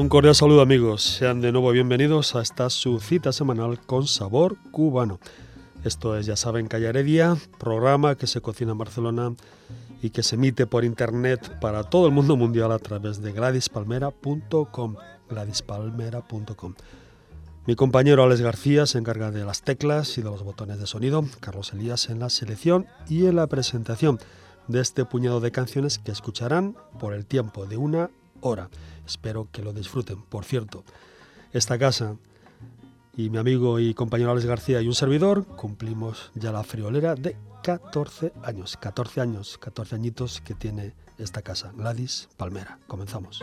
Un cordial saludo amigos, sean de nuevo bienvenidos a esta su cita semanal con sabor cubano. Esto es, ya saben, Calle Heredia, programa que se cocina en Barcelona y que se emite por internet para todo el mundo mundial a través de gladispalmera.com. gladispalmera.com. Mi compañero Alex García se encarga de las teclas y de los botones de sonido, Carlos Elías en la selección y en la presentación de este puñado de canciones que escucharán por el tiempo de una hora. Espero que lo disfruten. Por cierto, esta casa y mi amigo y compañero Alex García y un servidor cumplimos ya la friolera de 14 años. 14 años, 14 añitos que tiene esta casa. Gladys Palmera. Comenzamos.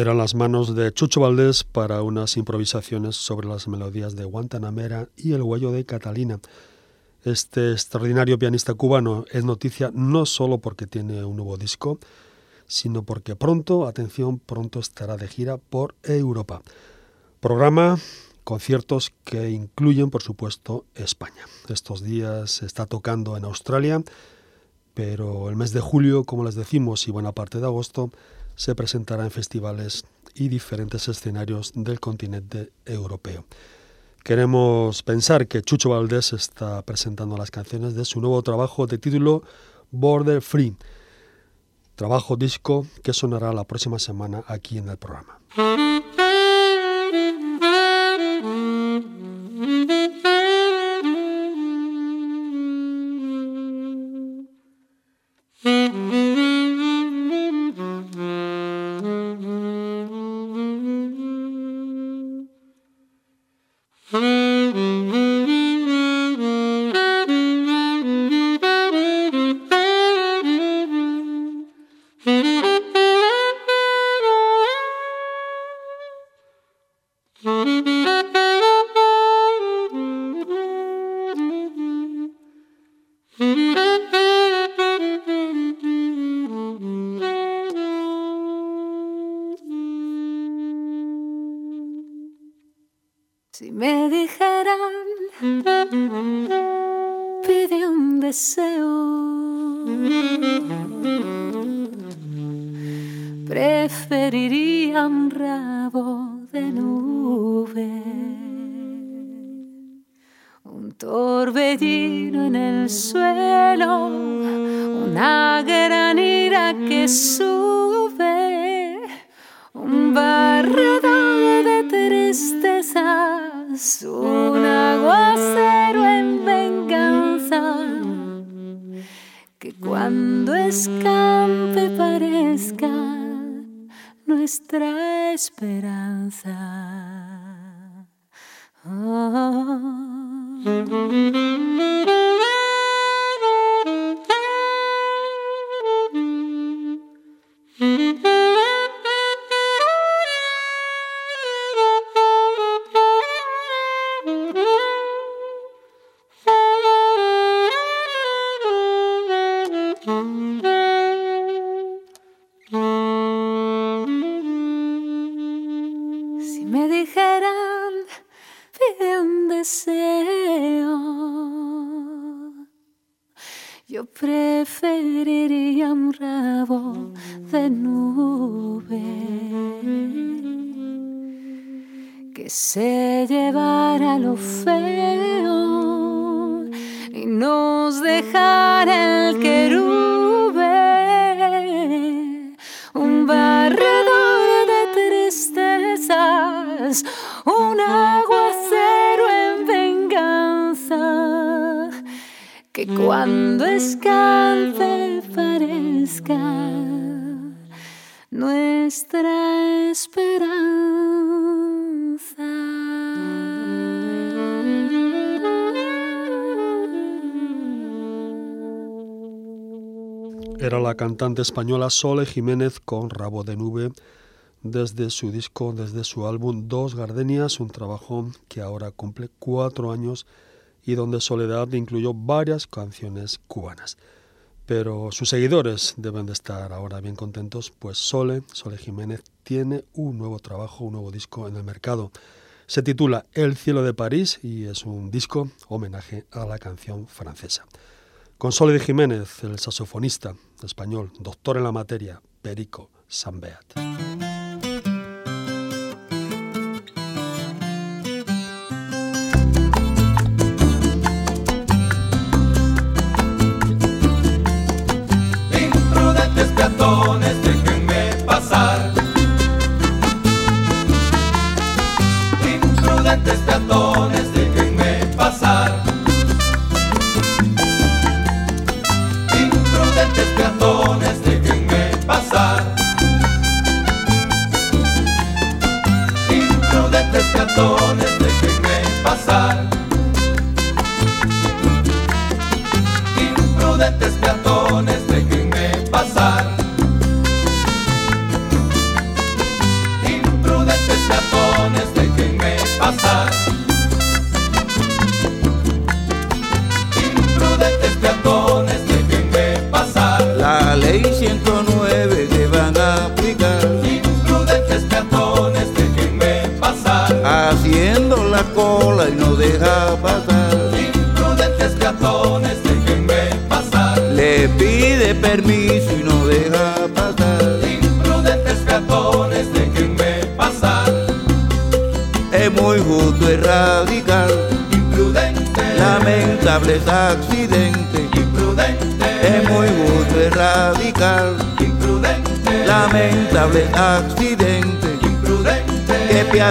Eran las manos de Chucho Valdés para unas improvisaciones sobre las melodías de Guantanamera y El huello de Catalina. Este extraordinario pianista cubano es noticia no solo porque tiene un nuevo disco, sino porque pronto, atención, pronto estará de gira por Europa. Programa, conciertos que incluyen, por supuesto, España. Estos días está tocando en Australia, pero el mes de julio, como les decimos, y buena parte de agosto, se presentará en festivales y diferentes escenarios del continente europeo. Queremos pensar que Chucho Valdés está presentando las canciones de su nuevo trabajo de título Border Free, trabajo disco que sonará la próxima semana aquí en el programa. Dejara el Era la cantante española Sole Jiménez con Rabo de Nube desde su disco, desde su álbum Dos Gardenias, un trabajo que ahora cumple cuatro años y donde Soledad incluyó varias canciones cubanas. Pero sus seguidores deben de estar ahora bien contentos, pues Sole, Sole Jiménez, tiene un nuevo trabajo, un nuevo disco en el mercado. Se titula El cielo de París y es un disco homenaje a la canción francesa. Con Sole de Jiménez, el saxofonista español, doctor en la materia, Perico Sambeat. Imprudentes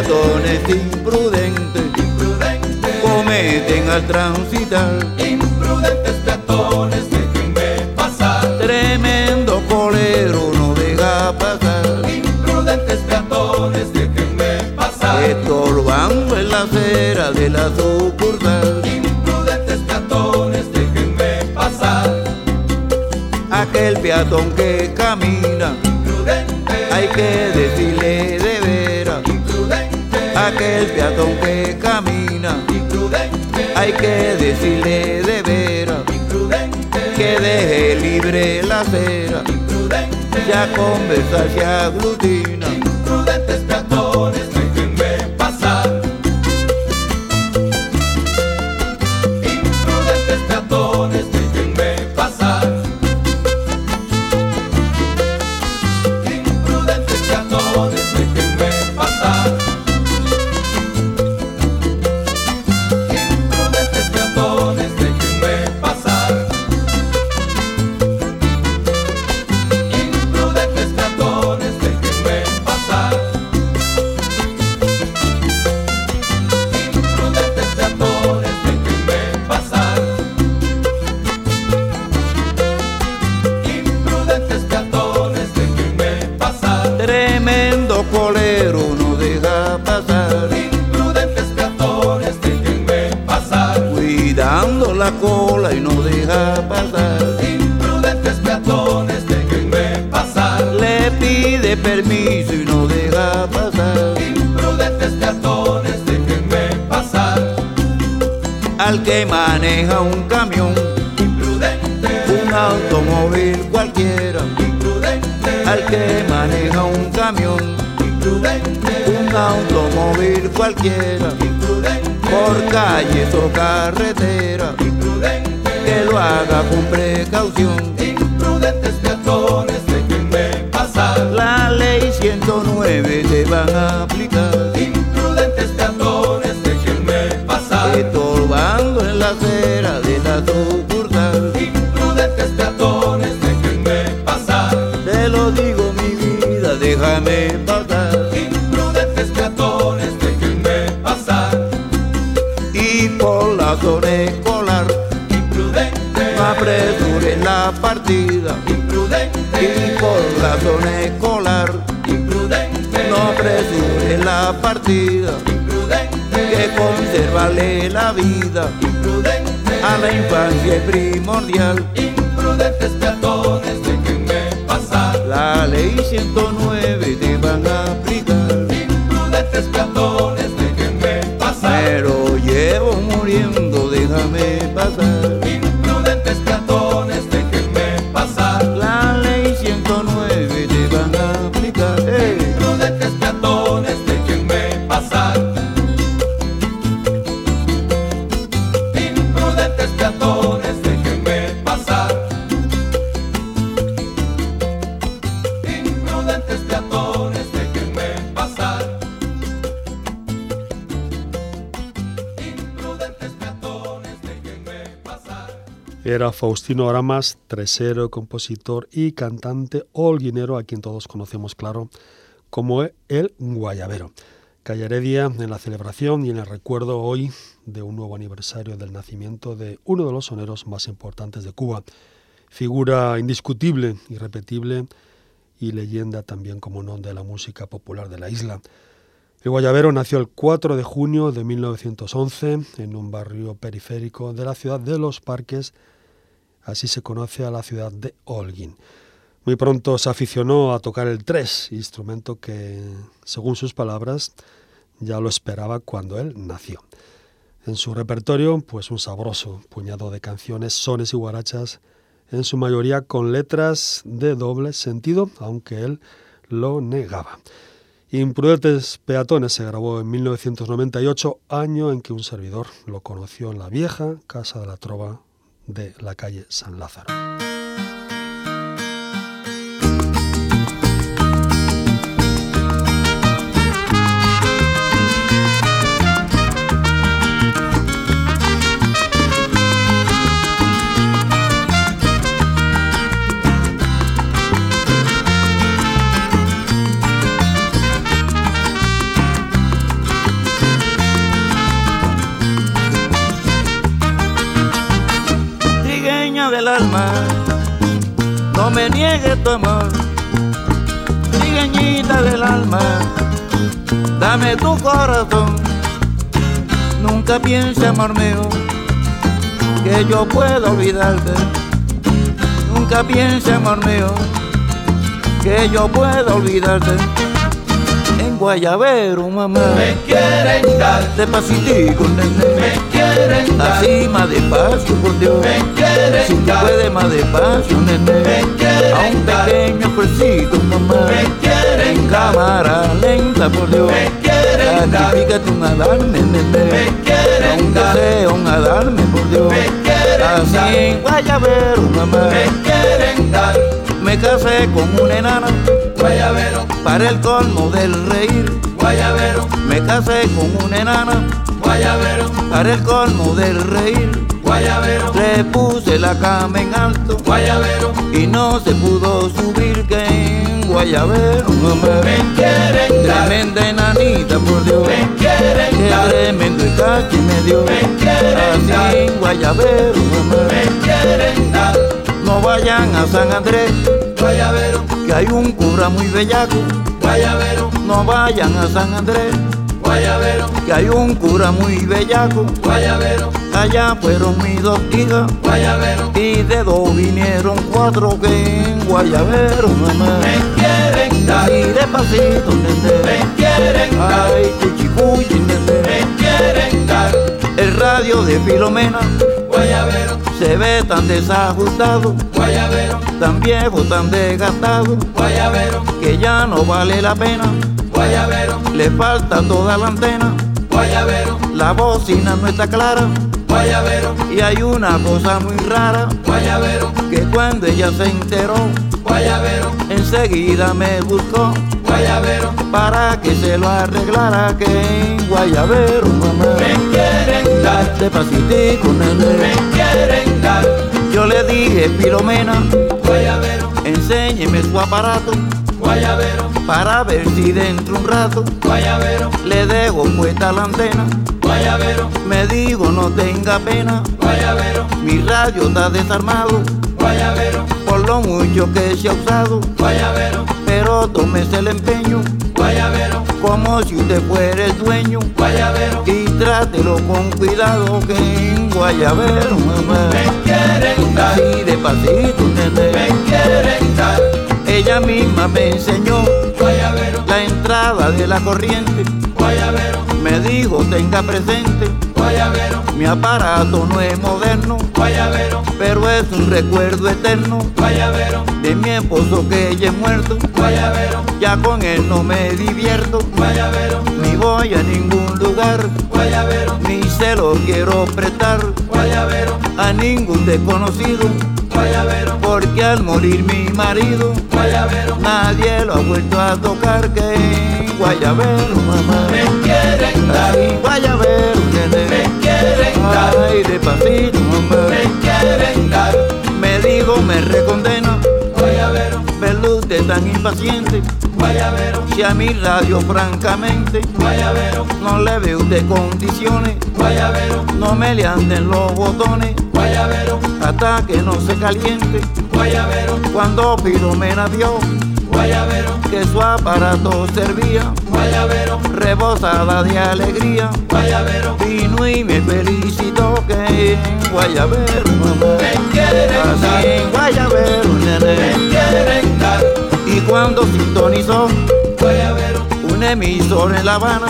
peatones imprudentes imprudente, cometen al transitar. imprudentes peatones, déjenme pasar. Tremendo colero no deja pasar. Imprudentes peatones, déjenme pasar. Estorbando en la acera de la sucursal. Imprudentes peatones, déjenme pasar. Aquel peatón que camina, Imprudente, hay que Aquel peatón que camina, imprudente, hay que decirle de veras. imprudente, Que deje libre la acera, imprudente, ya conversa se aglutina. Al que maneja un camión, Imprudente, un automóvil cualquiera. imprudente, Al que maneja un camión, imprudente, un automóvil cualquiera. imprudente, Por calles o carretera, imprudente, que lo haga con precaución. imprudentes peatones, déjenme pasar. La ley 109 te van a aplicar. Acera de la sucursal. Imprudentes peatones, déjenme pasar. Te lo digo mi vida, déjame pasar. Imprudentes peatones, déjenme pasar. Y por la zona escolar, Imprudente, no apresuren la partida. imprudente, Y por la zona escolar, imprudente, no apresuren la partida. imprudente, Que conservarle la vida imprudente, a la infancia es primordial. imprudentes peatones, déjenme pasar. La ley 109 Faustino Aramas, tresero, compositor y cantante holguinero, a quien todos conocemos, claro, como el Guayabero. Calle Heredia en la celebración y en el recuerdo hoy de un nuevo aniversario del nacimiento de uno de los soneros más importantes de Cuba. Figura indiscutible, irrepetible y leyenda también, como no, de la música popular de la isla. El Guayabero nació el 4 de junio de 1911 en un barrio periférico de la ciudad de Los Parques, así se conoce a la ciudad de Holguín. Muy pronto se aficionó a tocar el tres, instrumento que, según sus palabras, ya lo esperaba cuando él nació. En su repertorio, pues un sabroso puñado de canciones, sones y guarachas, en su mayoría con letras de doble sentido, aunque él lo negaba. Imprudentes Peatones se grabó en 1998, año en que un servidor lo conoció en la vieja Casa de la Trova de la calle San Lázaro. No me niegues tu amor. Trigueñita del alma, dame tu corazón. Nunca piense, amor mío, que yo puedo olvidarte. Nunca piense, amor mío, que yo puedo olvidarte. Guayabero, mamá, Me quieren dar, despacitico, nene. me quieren dar, Así más despacio, por Dios. me Si quieren tú dar, puedes más despacio, nene. me quieren A un pequeño fresito, mamá. me En quieren dar, cámara lenta, por Dios. me quieren dar, un adarme, me nene. quieren Un dar, deseo, un adarme, por Dios. me quieren Así dar, Guayabero, mamá. me quieren dar, Me casé con una enana guayabero, para el colmo del reír. guayabero, Me casé con una enana guayabero, para el colmo del reír. guayabero, Le puse la cama en alto guayabero, y no se pudo subir que en Guayabero, mamá. me quieren dar, Tremenda enanita, por Dios. me quieren dar, tremendo cachi me dio. Me quieren dar. Guayabero, mamá. me quieren dar, No vayan a San Andrés, guayabero, que hay un cura muy bellaco. guayabero, No vayan a San Andrés, guayabero, que hay un cura muy bellaco. guayabero, Allá fueron mis dos hijas. Guayabero, y de dos vinieron cuatro que en Guayabero, mamá. me quieren dar, Así despacito, nene. me quieren dar, Ay, cuchicuchi, nene. me quieren dar, El radio de Filomena guayabero, se ve tan desajustado, guayabero, tan viejo, tan desgastado, guayabero, que ya no vale la pena. guayabero, Le falta toda la antena, guayabero, la bocina no está clara. Guayabero, Y hay una cosa muy rara, guayabero, que cuando ella se enteró, guayabero, enseguida me buscó. Guayabero, para que se lo arreglara que en Guayabero, mamá. me quieren dar, Despacitico, me nene. quieren dar, Yo le dije, Filomena, guayabero, enséñeme su aparato. Guayabero, para ver si dentro un rato guayabero, le dejo puesta la antena. guayabero, Me digo, no tenga pena, guayabero, mi radio está desarmado. Guayabero, por lo mucho que se ha usado. guayabero, Pero tómese el empeño. Guayabero, como si usted fuera el dueño. Guayabero, y trátelo con cuidado que en Guayabero, mamá. me quieren dar, Así despacito, me nene. quieren dar, Ella misma me enseñó guayabero, la entrada de la corriente. guayabero, Me dijo, tenga presente, guayabero, mi aparato no es moderno, guayabero, pero es un recuerdo eterno. Guayabero, de mi esposo que ya es muerto. guayabero, Ya con él no me divierto, guayabero, ni voy a ningún lugar, guayabero, ni se lo quiero prestar. Guayabero, a ningún desconocido, guayabero, porque al morir mi marido, guayabero, nadie lo ha vuelto a tocar que Guayabero, mamá. me quieren dar, Ay, Guayabero, me nene. quieren dar, Ay, despacito, mamá. me quieren dar, Me dijo, me recondena, usted tan impaciente. guayabero, Si a mi radio, francamente, guayabero, no le ve usted condiciones, guayabero, no me le anden los botones guayabero, hasta que no se caliente. guayabero, Cuando Filomena vio guayabero, que su aparato servía, guayabero, rebosada de alegría, guayabero, vino y me felicitó que en Guayabero, mamá. me quieren Así en Guayabero, me nene. quieren Y cuando sintonizó guayabero, un emisor en La Habana,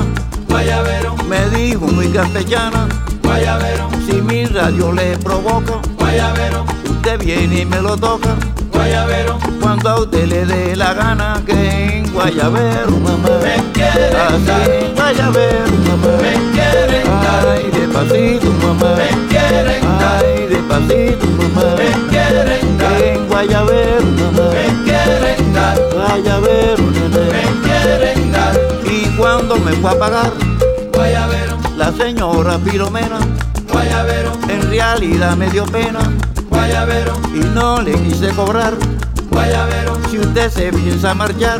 guayabero, me dijo muy castellana, guayabero, si mi radio le provoca, guayabero, usted viene y me lo toca, guayabero, cuando a usted le dé la gana que en Guayabero, mamá. me quieren Así dar, en Guayabero, mamá. me quieren dar, Ay, despacito, mamá. me quieren dar, Ay, despacito, mamá. me quieren dar, En Guayabero, mamá. me quieren dar, Guayabero, nene. me quieren dar, Y cuando me fue a pagar guayabero, la señora Filomena, guayabero, en realidad me dio pena. Guayabero, y no le quise cobrar. guayabero, Si usted se piensa marchar,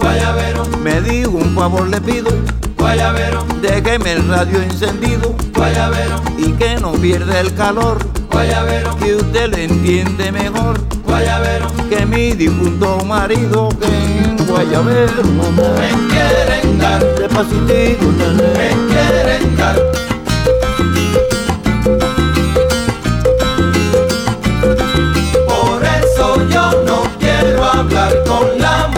guayabero, me dijo un favor le pido, guayabero, déjeme el radio encendido. Guayabero, y que no pierda el calor guayabero, que usted le entiende mejor guayabero, que mi difunto marido que en Guayabero, mamá. me quieren dar, Despacito, nene. me quieren dar. Por eso yo no quiero hablar con la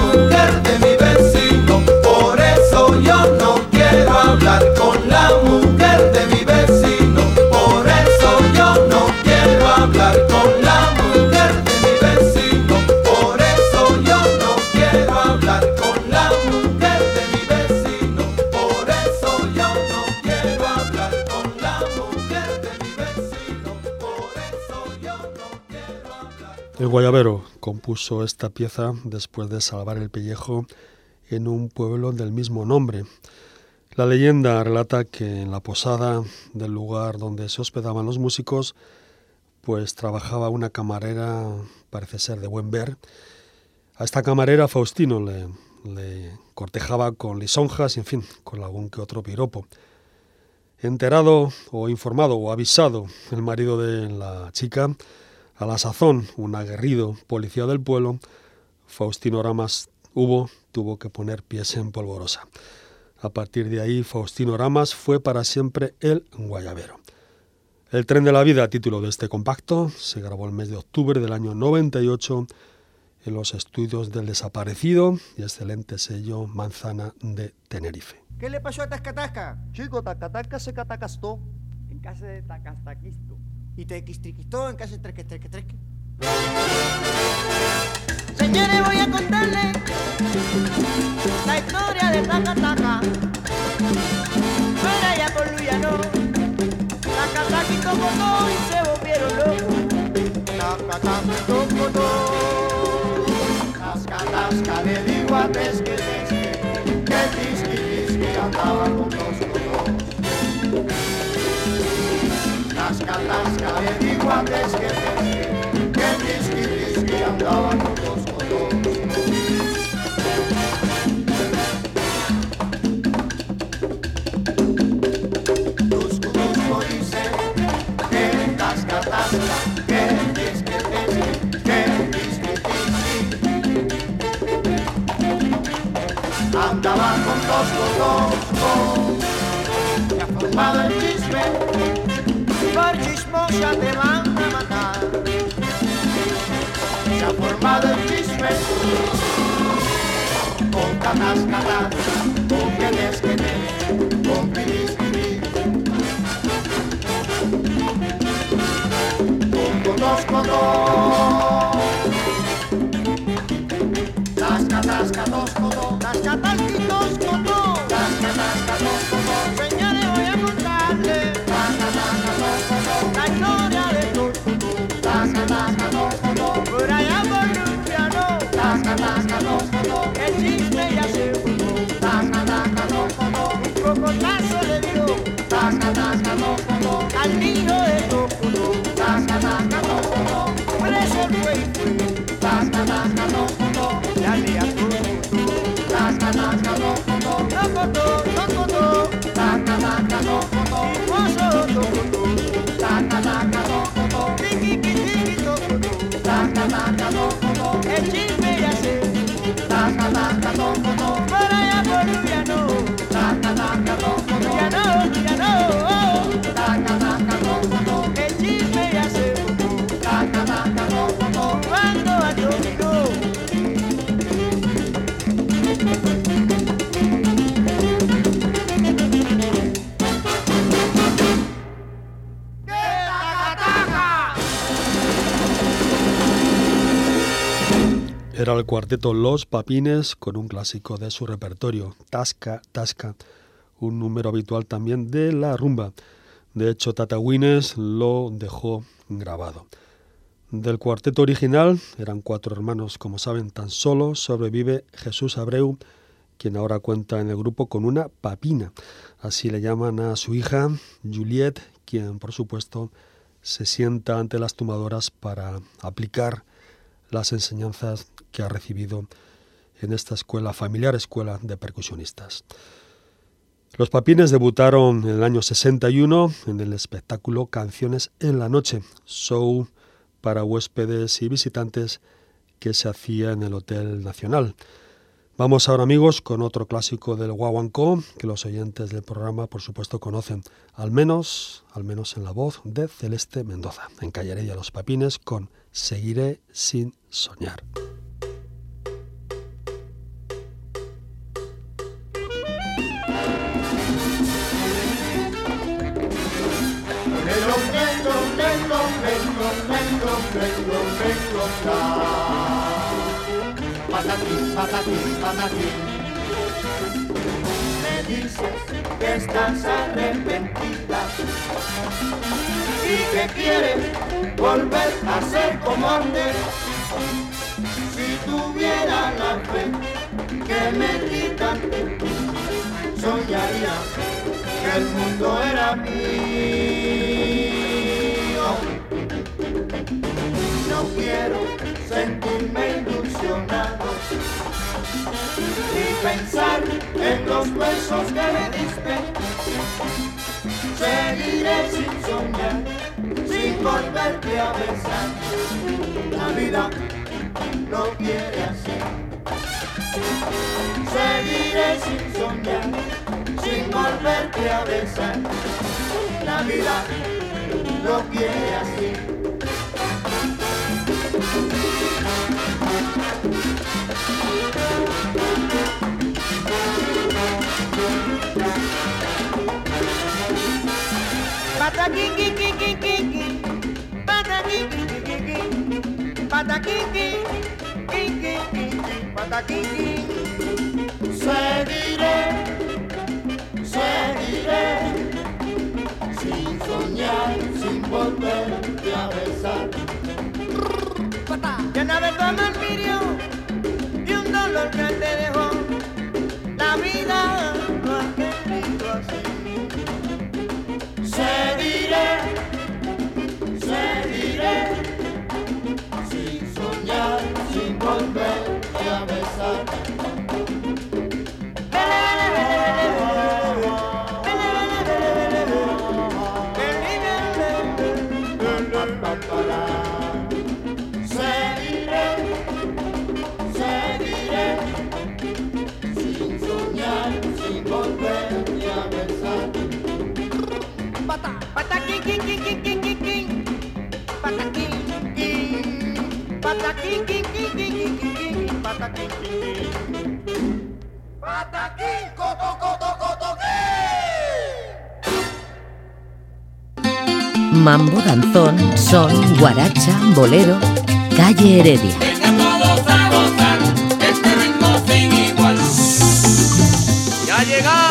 El Guayabero compuso esta pieza después de salvar el pellejo en un pueblo del mismo nombre. La leyenda relata que en la posada del lugar donde se hospedaban los músicos, pues trabajaba una camarera, parece ser de buen ver. A esta camarera Faustino le, le cortejaba con lisonjas y, en fin, con algún que otro piropo. Enterado o informado o avisado el marido de la chica, a la sazón, un aguerrido policía del pueblo, Faustino Ramas hubo, tuvo que poner pies en polvorosa. A partir de ahí, Faustino Ramas fue para siempre el guayabero. El tren de la vida, título de este compacto, se grabó el mes de octubre del año 98 en los estudios del desaparecido y excelente sello Manzana de Tenerife. ¿Qué le pasó a Tascatasca? Chico, Tacataca se catacastó. En casa de Tacastaquisto. ¿Y te quistriquistó en casa de Treque Treque Treque? Señores, voy a contarle la historia de Tacataca. Fuera ya por Luyano. Tacataquito botó y se volvieron locos. Tacataquito botó. Tasca, tasca, le digo a Tesque, Tesque, que tisqui, tisqui andaba con dos Tasca, Tesque, que tisqui, tisqui andaba con dos codos. Tusco, tusco dice, que tasca, tasca, que tisqui, que tisqui, tisqui. Andaba con dos codos, se ha formado el chisme, chismosa te van a matar. Se ha formado el chisme, con catas, catas, con quedes, quedes, con piris, piris. Con codos, codos. Tasca, tasca, dos, codos. Tasca, tasquitos, El cuarteto Los Papines con un clásico de su repertorio, Tasca, Tasca, un número habitual también de la rumba. De hecho, Tata Wines lo dejó grabado. Del cuarteto original, eran cuatro hermanos, como saben, tan solo sobrevive Jesús Abreu, quien ahora cuenta en el grupo con una papina. Así le llaman a su hija, Juliette, quien, por supuesto, se sienta ante las tumadoras para aplicar las enseñanzas ha recibido en esta escuela familiar, escuela de percusionistas. Los Papines debutaron en el año 61 en el espectáculo Canciones en la Noche, show para huéspedes y visitantes que se hacía en el Hotel Nacional. Vamos ahora amigos con otro clásico del guaguancó que los oyentes del programa por supuesto conocen, al menos, al menos en la voz de Celeste Mendoza, en Calle Los Papines con Seguiré sin soñar. Patatín, patatín. Me dices que estás arrepentida y que quieres volver a ser como antes. Si tuviera la fe que me quitan, soñaría que el mundo era mío. No quiero sentirme ilusionado y pensar en los besos que me diste. Seguiré sin soñar, sin volverte a besar. La vida no quiere así. Seguiré sin soñar, sin volverte a besar. La vida no quiere así. De un dolor que te dejó la vida Seguiré, Mambo, danzón, son, guaracha, bolero, calle Heredia. Ya llegamos.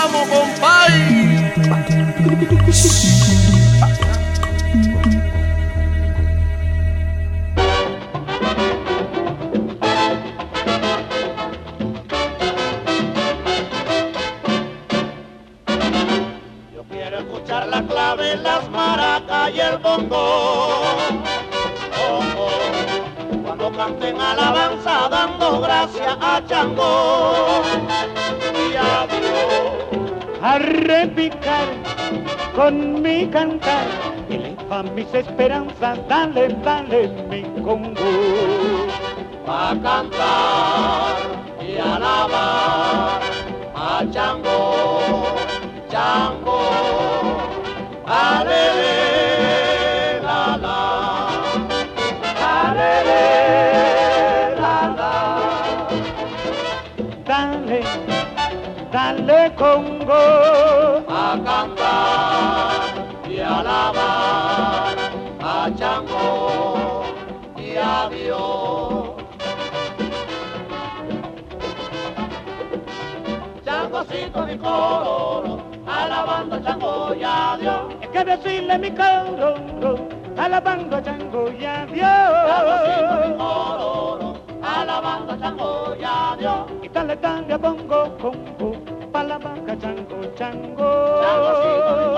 Con mi cantar, eleva mis esperanzas, dale, dale mi mi coro, alabando a Chango y a Dios. hay que decirle mi coro, alabando a Chango y a Changocito mi Dios. coro, alabando a Chango y a Dios. Y dale a bongo, congo, pa' la vaca, chango, chango.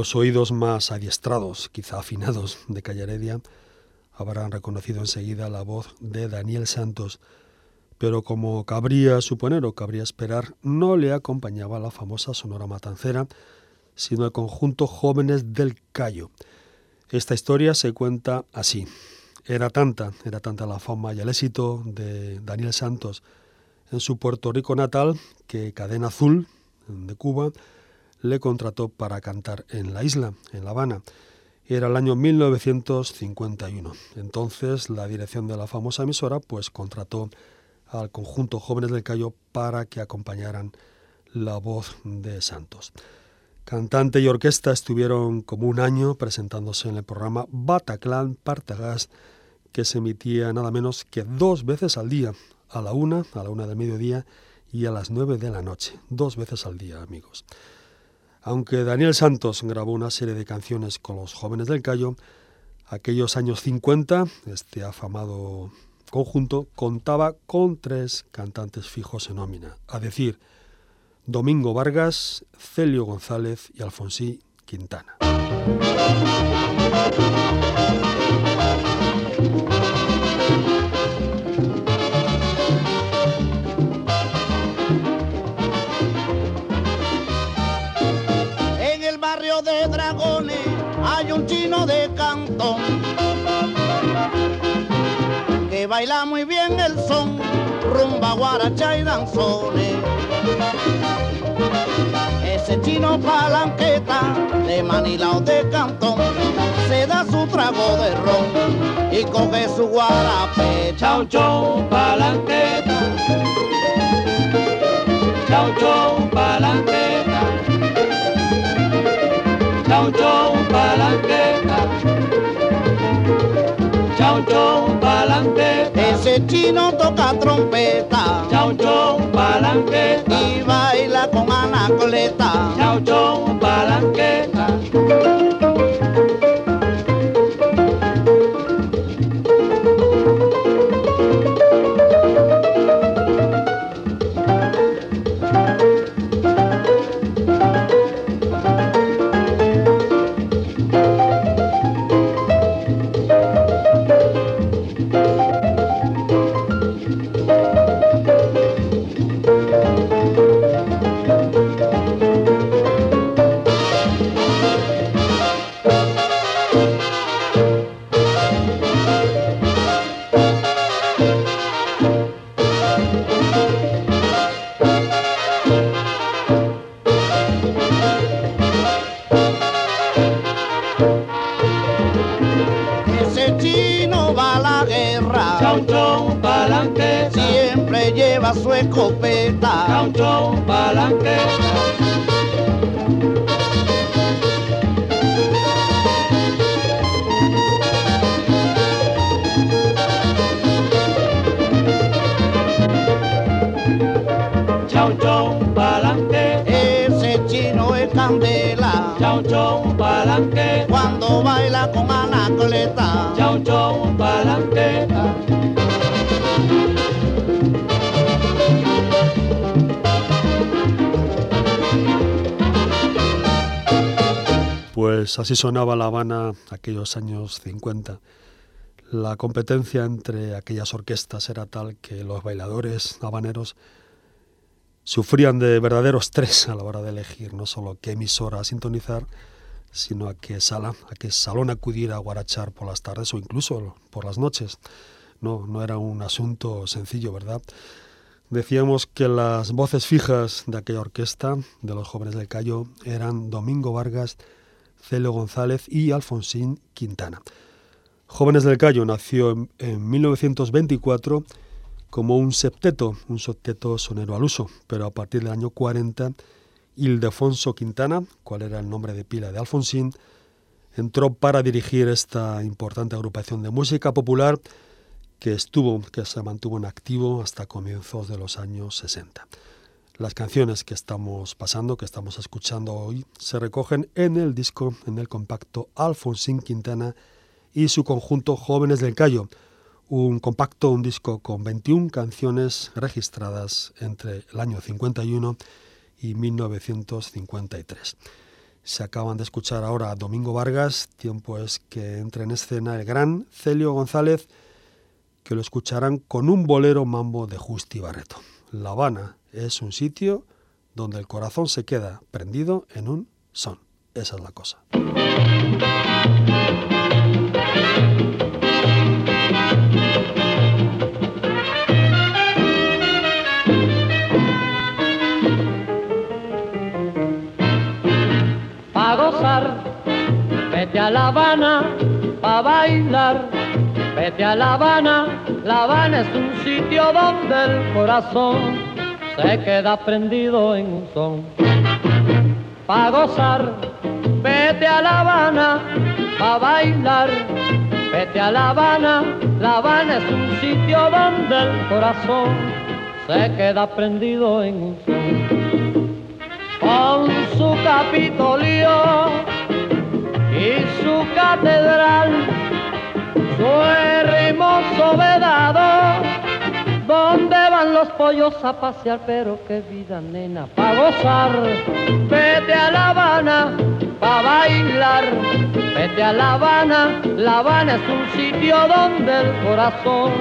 Los oídos más adiestrados, quizá afinados, de Calle Heredia habrán reconocido enseguida la voz de Daniel Santos, pero como cabría suponer o cabría esperar, no le acompañaba la famosa Sonora Matancera, sino el conjunto Jóvenes del Cayo. Esta historia se cuenta así. Era tanta, era tanta la fama y el éxito de Daniel Santos en su Puerto Rico natal que Cadena Azul de Cuba le contrató para cantar en la isla, en La Habana. Era el año 1951. Entonces la dirección de la famosa emisora pues contrató al conjunto Jóvenes del Cayo para que acompañaran la voz de Santos. Cantante y orquesta estuvieron como un año presentándose en el programa Bataclan Partagas, que se emitía nada menos que dos veces al día, a la una, a la una del mediodía y a las nueve de la noche, dos veces al día, amigos. Aunque Daniel Santos grabó una serie de canciones con los jóvenes del Cayo, aquellos años 50, este afamado conjunto contaba con tres cantantes fijos en nómina, a decir, Domingo Vargas, Celio González y Alfonsí Quintana. Baila muy bien el son, rumba, guaracha y danzones. Ese chino palanqueta de Manila o de Cantón se da su trago de ron y coge su guarape. Chau chau palanqueta. Chau chau palanqueta. Chau chau palanqueta. Chau chau palanqueta. Ese chino toca trompeta Chau chau palanqueta. y baila con anacoleta. Chau chau palanqueta. Chau chau palanqueta. Pues así sonaba La Habana aquellos años 50. La competencia entre aquellas orquestas era tal que los bailadores habaneros sufrían de verdadero estrés a la hora de elegir no solo qué emisora sintonizar, sino a qué sala, a salón acudir a guarachar por las tardes o incluso por las noches. No, no era un asunto sencillo, ¿verdad? Decíamos que las voces fijas de aquella orquesta, de los jóvenes del Cayo, eran Domingo Vargas, Celio González y Alfonsín Quintana. Jóvenes del Cayo nació en, en 1924 como un septeto, un septeto sonero al uso, pero a partir del año 40 Ildefonso Quintana, cuál era el nombre de pila de Alfonsín, entró para dirigir esta importante agrupación de música popular que estuvo, que se mantuvo en activo hasta comienzos de los años 60. Las canciones que estamos pasando, que estamos escuchando hoy, se recogen en el disco, en el compacto Alfonsín Quintana y su conjunto Jóvenes del Cayo, un compacto, un disco con 21 canciones registradas entre el año 51 y 1953. Se acaban de escuchar ahora a Domingo Vargas, tiempo es que entre en escena el gran Celio González, que lo escucharán con un bolero mambo de Justi Barreto. La Habana es un sitio donde el corazón se queda prendido en un son. Esa es la cosa. Gozar, vete a La Habana, pa' bailar, vete a La Habana, La Habana es un sitio donde el corazón se queda prendido en un son. Pa' gozar, vete a La Habana, pa' bailar, vete a La Habana, La Habana es un sitio donde el corazón se queda prendido en un son. Con su capitolio y su catedral, su hermoso vedado, donde van los pollos a pasear, pero qué vida nena, pa' gozar, vete a La Habana, pa' bailar, vete a La Habana, La Habana es un sitio donde el corazón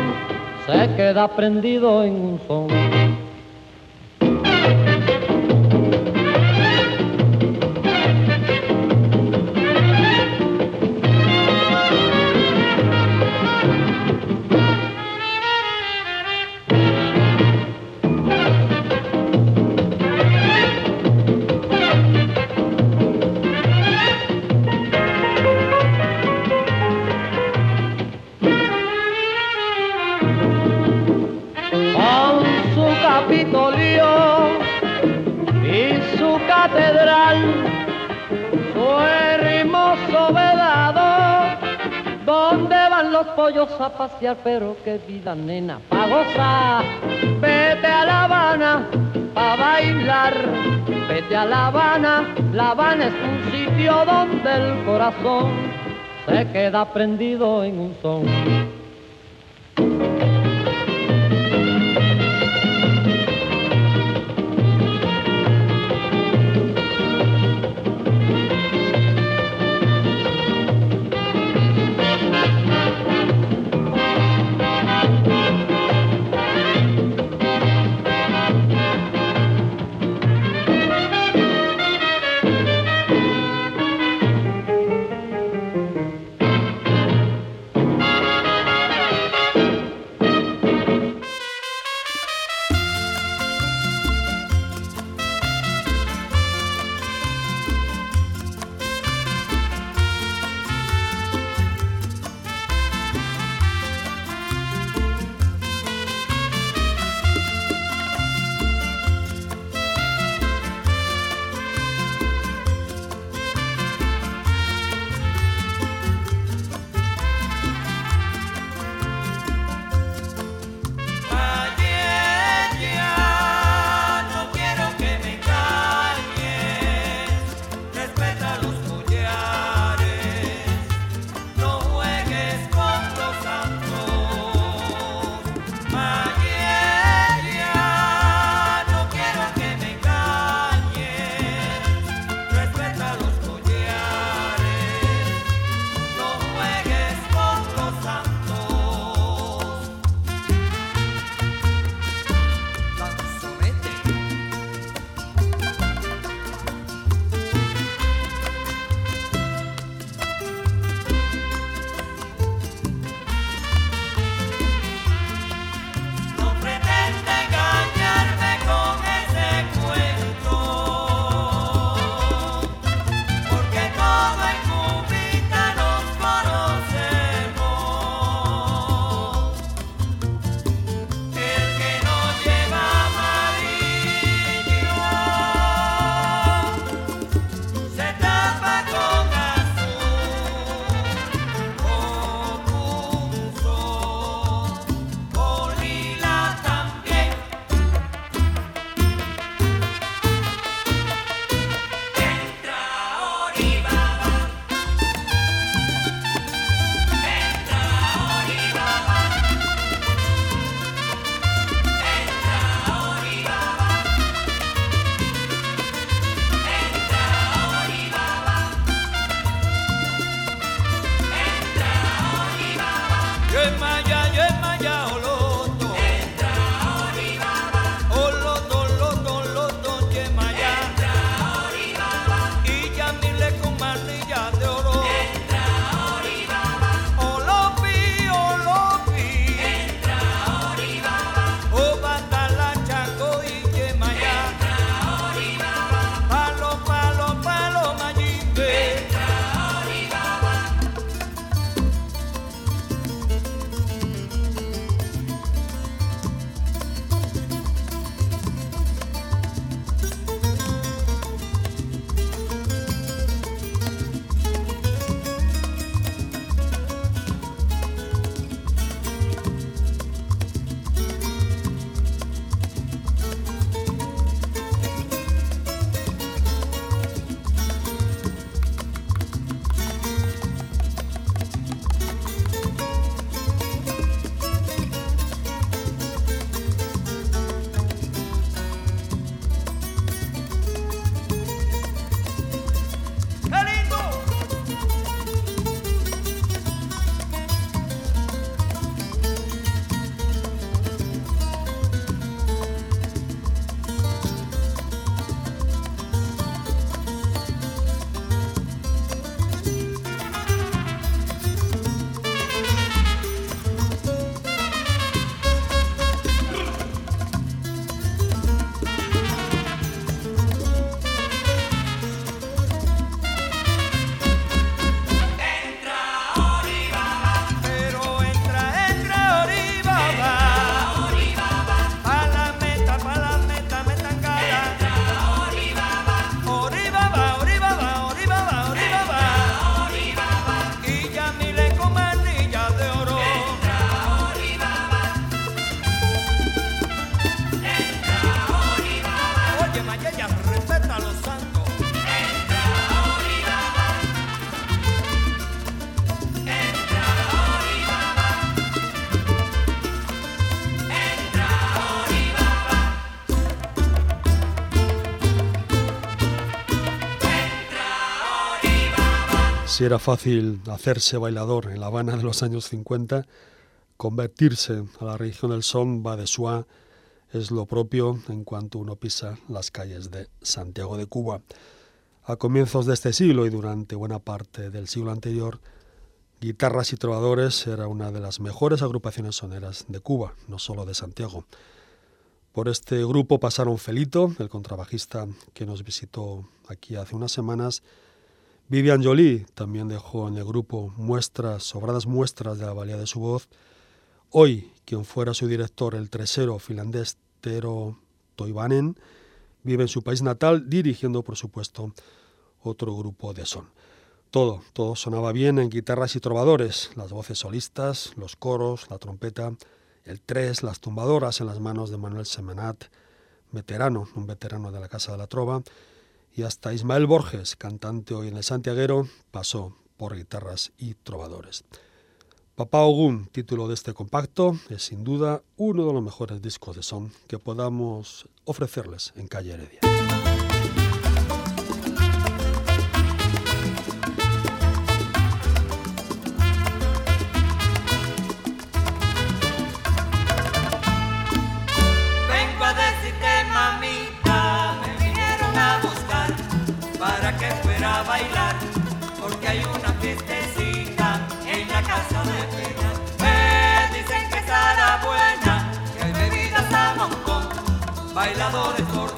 se queda prendido en un son. Pasear, pero qué vida nena, pa' vete a La Habana, pa' bailar, vete a La Habana, La Habana es un sitio donde el corazón se queda prendido en un son. Si era fácil hacerse bailador en La Habana de los años 50, convertirse a la religión del son va de suá es lo propio en cuanto uno pisa las calles de Santiago de Cuba. A comienzos de este siglo y durante buena parte del siglo anterior, Guitarras y Trovadores era una de las mejores agrupaciones soneras de Cuba, no solo de Santiago. Por este grupo pasaron Felito, el contrabajista que nos visitó aquí hace unas semanas, Vivian Jolie también dejó en el grupo muestras, sobradas muestras de la valía de su voz. Hoy, quien fuera su director, el tresero finlandés Tero Toivanen, vive en su país natal dirigiendo, por supuesto, otro grupo de son. Todo, todo sonaba bien en guitarras y trovadores, las voces solistas, los coros, la trompeta, el tres, las tumbadoras en las manos de Manuel Semenat, veterano, un veterano de la Casa de la Trova, y hasta Ismael Borges, cantante hoy en el Santiaguero, pasó por guitarras y trovadores. Papá Ogún, título de este compacto, es sin duda uno de los mejores discos de son que podamos ofrecerles en Calle Heredia. Bailadores por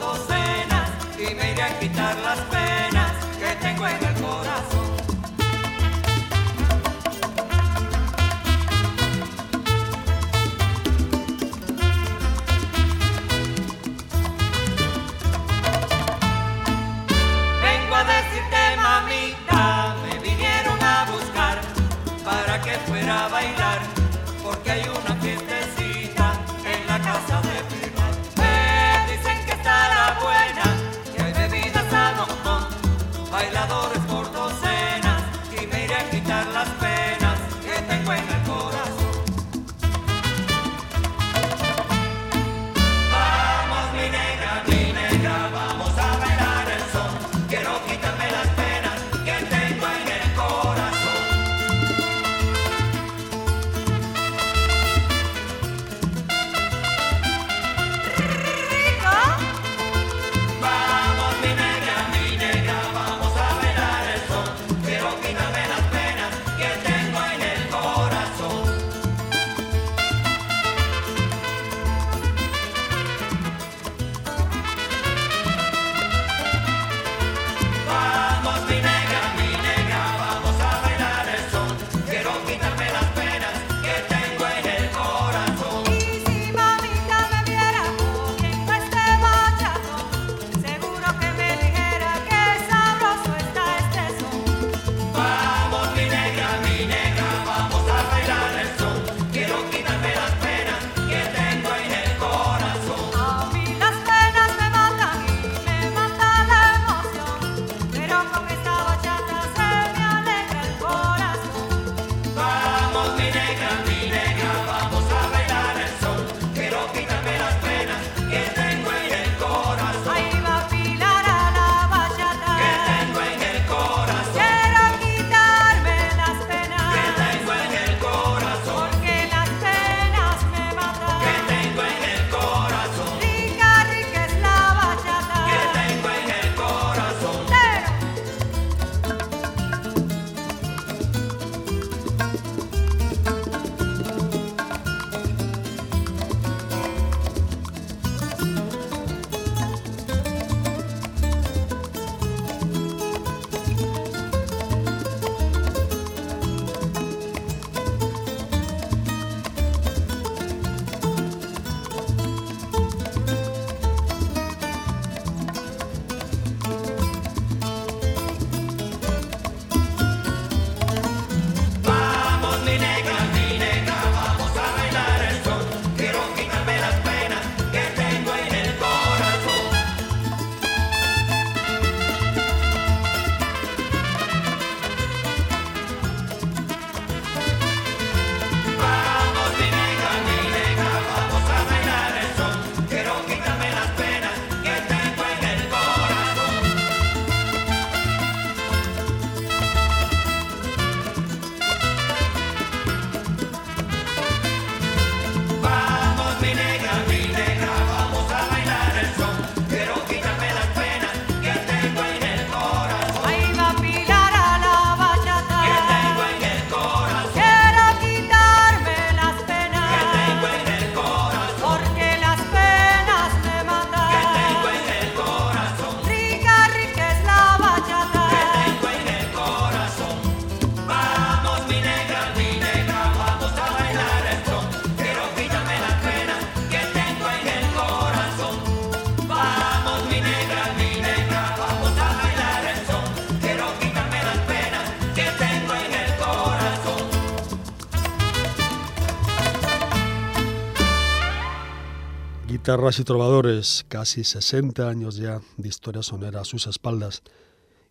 Guitarras y trovadores, casi 60 años ya de historia sonera a sus espaldas.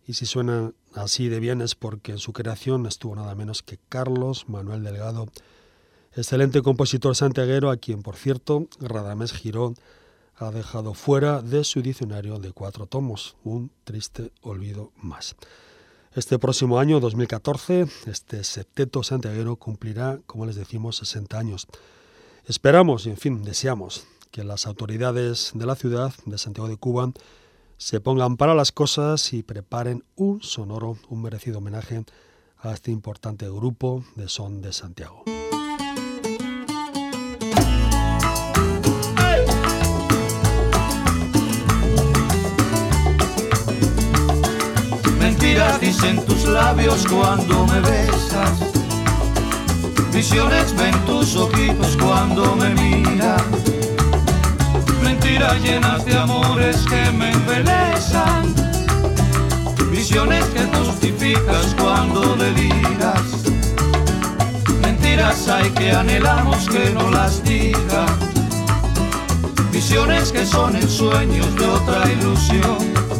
Y si suenan así de bien es porque en su creación estuvo nada menos que Carlos Manuel Delgado, excelente compositor santiaguero a quien, por cierto, Radamés Girón ha dejado fuera de su diccionario de cuatro tomos, un triste olvido más. Este próximo año, 2014, este septeto santiaguero cumplirá, como les decimos, 60 años. Esperamos y, en fin, deseamos que las autoridades de la ciudad de Santiago de Cuba se pongan para las cosas y preparen un sonoro, un merecido homenaje a este importante grupo de son de Santiago. Mentiras dicen tus labios cuando me besas. Visiones ven tus ojitos cuando me miras. Mentiras llenas de amores que me embelezan. Visiones que justificas cuando deliras. Mentiras hay que anhelamos que no las diga. Visiones que son ensueños de otra ilusión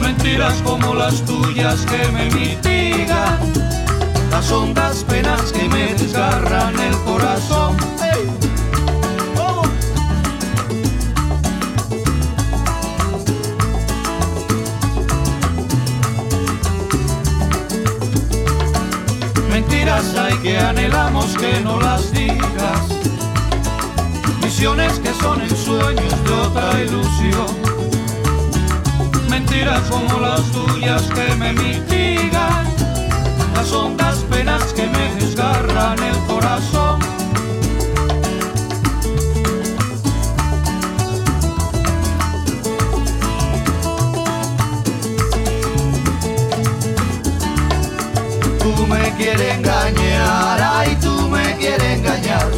mentiras como las tuyas que me mitigan, las hondas penas que me desgarran el corazón. Mentiras hay que anhelamos que no las digas, visiones que son ensueños de otra ilusión. Mentiras como las tuyas que me mitigan, las hondas penas que me desgarran el corazón. Quieres engañar, ay, tú me quieres engañar.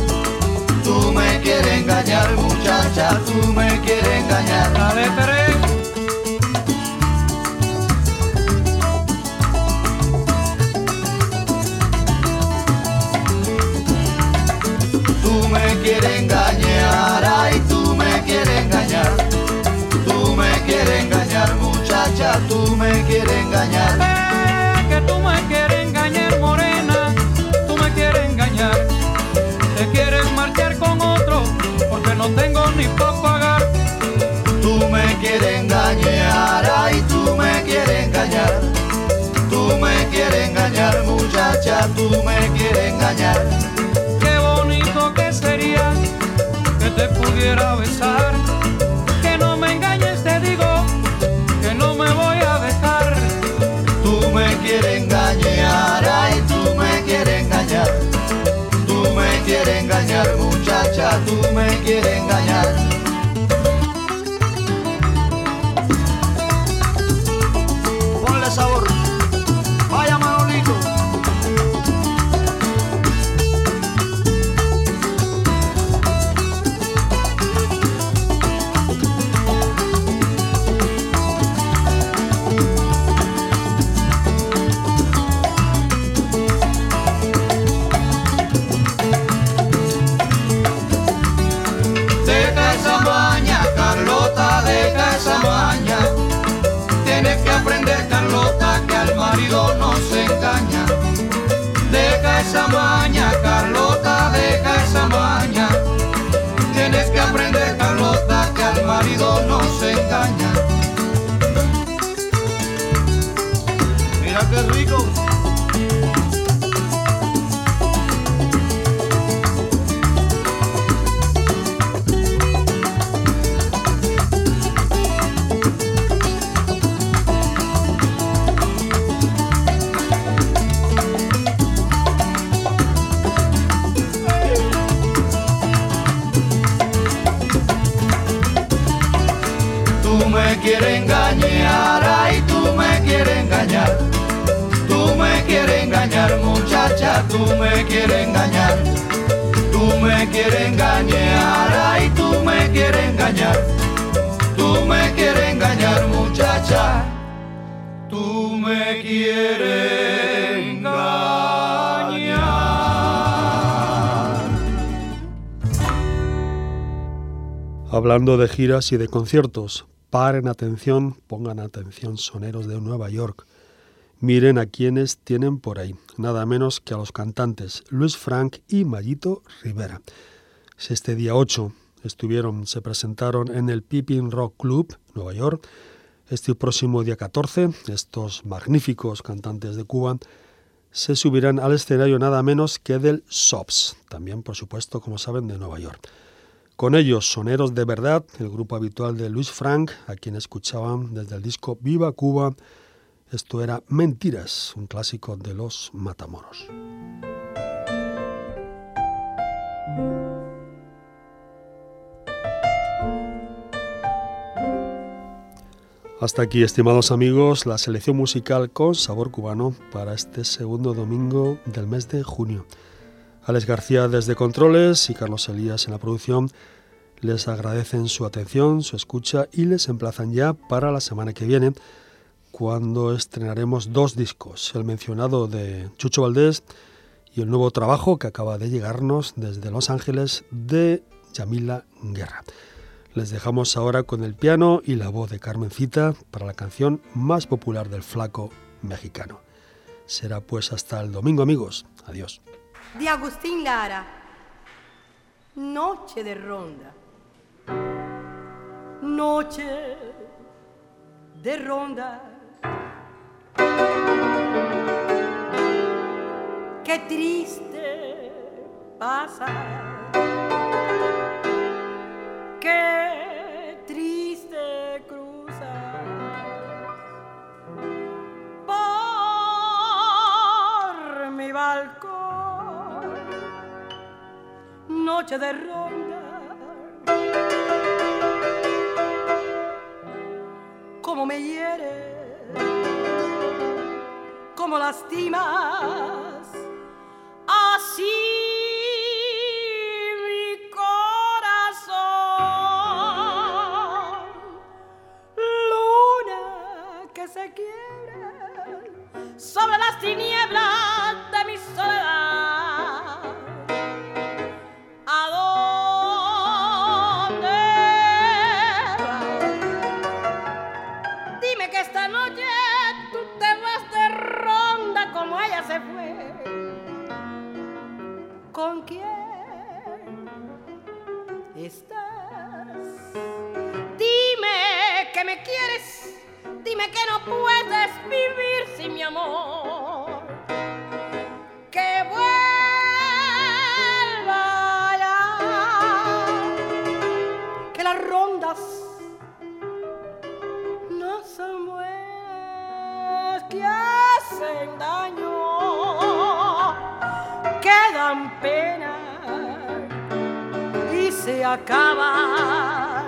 Tú me quieres engañar, muchacha, tú me quieres engañar. Dale, quieres engañar, ay, tú me quieres engañar. Tú me quieres engañar, muchacha, tú me quieres engañar. No tengo ni para pagar. Tú me quieres engañar, ay, tú me quieres engañar. Tú me quieres engañar, muchacha, tú me quieres engañar que te pudiera besar. Tú me quieres engañar, qué rico. quieres engañar, muchacha, tú me quieres engañar. Tú me quieres engañar, ay, tú me quieres engañar. Tú me quieres engañar, muchacha. Tú me quieres engañar. Hablando de giras y de conciertos, paren atención, pongan atención soneros de Nueva York. Miren a quienes tienen por ahí, nada menos que a los cantantes Luis Frank y Mayito Rivera. Este día 8 estuvieron, se presentaron en el Pippin Rock Club, Nueva York. Este próximo día 14, estos magníficos cantantes de Cuba se subirán al escenario nada menos que del SOPS, también por supuesto, como saben, de Nueva York. Con ellos, Soneros de Verdad, el grupo habitual de Luis Frank, a quien escuchaban desde el disco Viva Cuba. Esto era Mentiras, un clásico de los Matamoros. Hasta aquí, estimados amigos, la selección musical con sabor cubano para este segundo domingo del mes de junio. Alex García desde Controles y Carlos Elías en la producción les agradecen su atención, su escucha y les emplazan ya para la semana que viene, cuando estrenaremos dos discos, el mencionado de Chucho Valdés y el nuevo trabajo que acaba de llegarnos desde Los Ángeles de Yamila Guerra. Les dejamos ahora con el piano y la voz de Carmencita para la canción más popular del flaco mexicano. Será pues hasta el domingo amigos. Adiós. De Agustín Lara, Noche de Ronda. Noche de Ronda. Qué triste pasa. Qué triste cruza. Por mi balcón, noche de ronda. Como me hiere, como lastimas, así. sobre las tinieblas de mi soledad. ¿Con quién estás? Dime que me quieres Dime que no puedes vivir sin mi amor. Y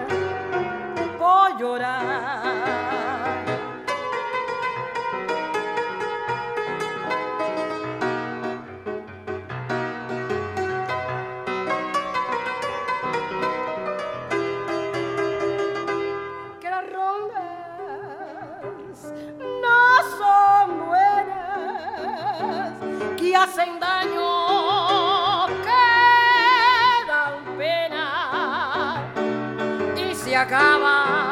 acaba